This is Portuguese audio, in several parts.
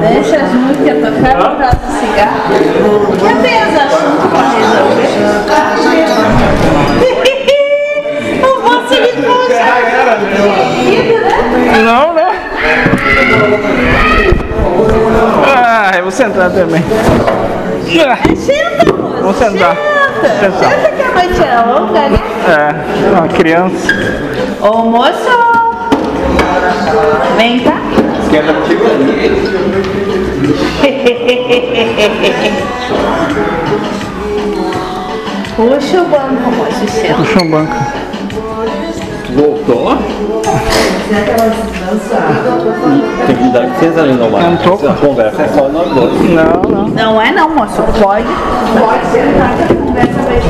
Deixa as músicas tocar por causa do cigarro. Já tem os assuntos pra resolver. o moço de puxa. Não, não. Ah, eu vou sentar também. Ah, Senta, moço. Vamos sentar. Senta. Sentar. Senta que a noite é longa, né? É, uma criança. Ô moço. Vem cá. Esquerda contigo ali. Puxa o banco, moço. Senta. Puxa um banco. Voltou? Tem que dar licença ali no mar. A conversa é só nós dois. Não, não. Não é não, moço. Pode. Pode sentar que a conversa vai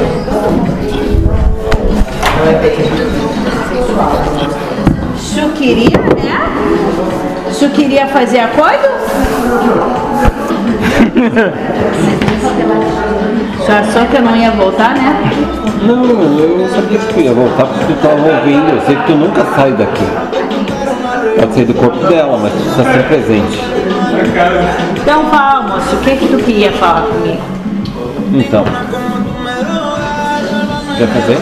queria, né? Chu queria fazer acordo? Só achou que eu não ia voltar, né? Não, eu não sabia que tu ia voltar porque tu estava ouvindo. Eu sei que tu nunca sai daqui. Pode sair do corpo dela, mas tu precisa ser presente. Então fala, moço, o que que tu queria falar comigo? Então. Quer fazer?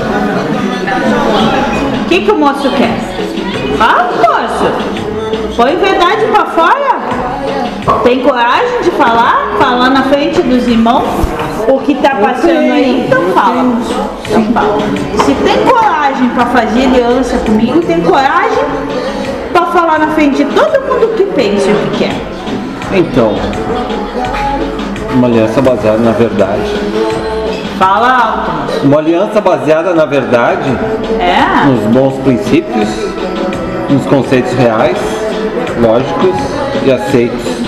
O que que o moço quer? Fala, moço. Põe verdade pra fora. Tem coragem de falar? Falar na frente dos irmãos? O que tá passando aí? Então fala. Então fala. Se tem coragem pra fazer aliança comigo, tem coragem pra falar na frente de todo mundo que pensa o que quer. Então. Uma aliança baseada na verdade. Fala alto. Uma aliança baseada na verdade, É? nos bons princípios, nos conceitos reais, lógicos e aceitos.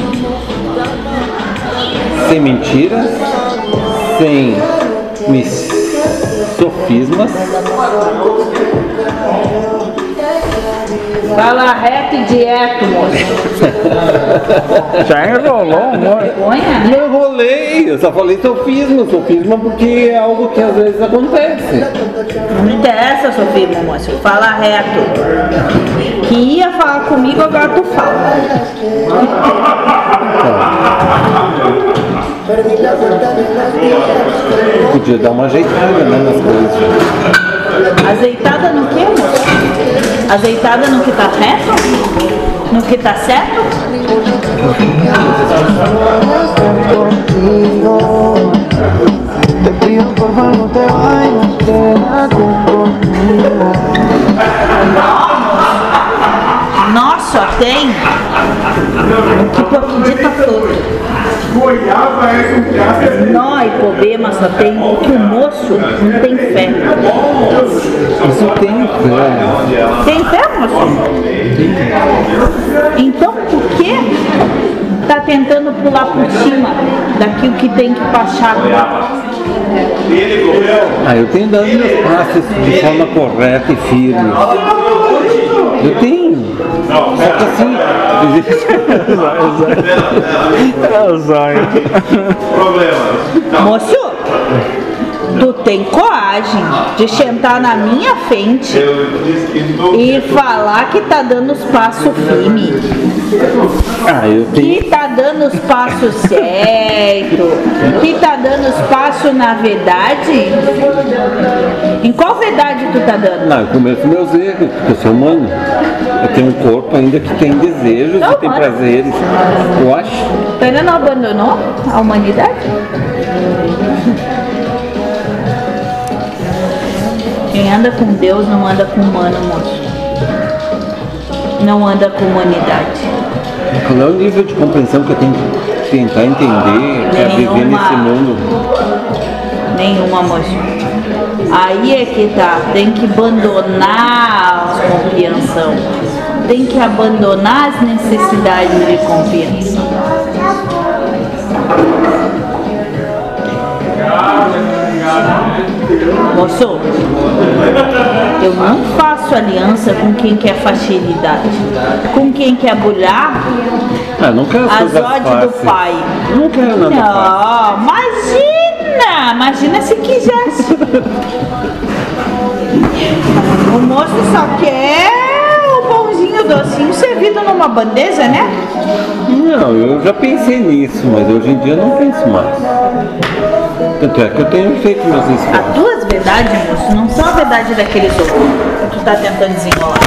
Sem mentiras, sem sofismas, Fala reto e direto, moço. Já enrolou. Vergonha? Não enrolei, eu só falei sofisma, sofisma porque é algo que às vezes acontece. Não me interessa, Sofia, meu moço. Fala reto. Que ia falar comigo, agora tu fala. Podia dar uma ajeitada né, nas coisas. Azeitada no quê, moço? Azeitada no que tá reto? No que tá certo? Te pido por favor te vayas, quédate conmigo. Nós só tem que tu acredita todo. Nós, problema, só tem que o moço não tem fé. Isso tem fé. Tem fé, moço? Então por que tá tentando pular por cima daquilo que tem que passar? Ah, eu tenho dado meus passos de forma correta e firme. Eu tenho. Só que assim, É o zóio. Moço, tu tem coragem de sentar na minha frente e falar que tá dando os passos firmes, ah, eu tenho. que tá dando os passos certo, que tá dando os passos na verdade? Em qual verdade tu tá dando? Não, eu começo meus erros, porque eu sou humano. Eu tenho um corpo ainda que tem desejos Não, e tem prazeres. Eu acho. Tu ainda não abandonou a humanidade? Quem anda com Deus não anda com humano, moço. Não anda com humanidade. Qual é o nível de compreensão que eu tenho que tentar entender para viver nesse mundo? Nenhuma, moço. Aí é que tá. Tem que abandonar a compreensão. Tem que abandonar as necessidades de compreensão. Moço, eu não faço aliança com quem quer facilidade. Com quem quer bulhar Ah, não quero as ordens do pai. Não quero nada fácil. Não, imagina! Imagina se quisesse. O moço só quer o pãozinho docinho servido numa bandeja, né? Não, eu já pensei nisso, mas hoje em dia eu não penso mais. Tanto é que eu tenho feito meus As esforços. duas verdades, moço, não são a verdade daqueles outros que tu tá tentando desenrolar.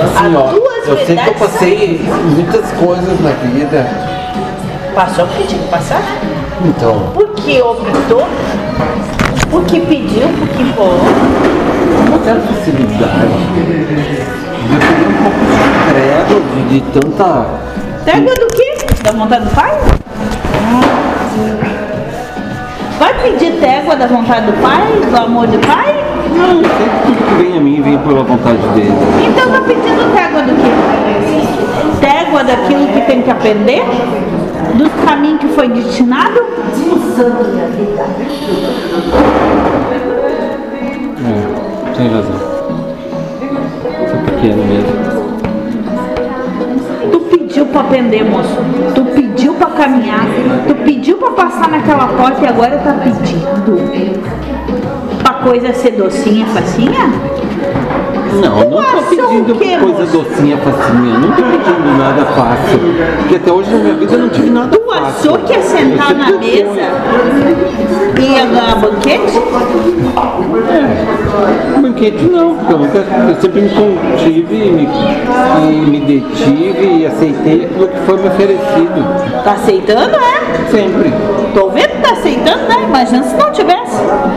Assim, ó, eu sei que eu passei muitas coisas na vida. Passou porque tinha que passar? Então, Porque optou, porque pediu, porque falou. uma certa facilidade. Eu um pouco de de, de tanta. Trégua do quê? Da vontade do pai? Vai pedir trégua da vontade do pai, do amor do pai? Não, tudo que vem a mim vem pela vontade dele. Então tá pedindo trégua do quê? Trégua daquilo que tem que aprender? Dos caminhos que foi destinado? É, tem razão. Sou pequeno mesmo. Pediu pra aprender, moço. Tu pediu pra caminhar. Tu pediu pra passar naquela porta e agora tá pedindo. Pra coisa ser docinha, facinha? Não, eu não achou pedindo o quê, coisa moço? docinha facinha. Não tô pedindo nada fácil. Porque até hoje na minha vida eu não tive nada Tu fácil. achou que ia sentar na mesa e ia ganhar banquete? Banquete não, porque eu, nunca, eu sempre me contive e me, e me detive e aceitei aquilo que foi me oferecido. Tá aceitando, é? Sempre. Tô vendo que tá aceitando, né? Imagina se não tivesse.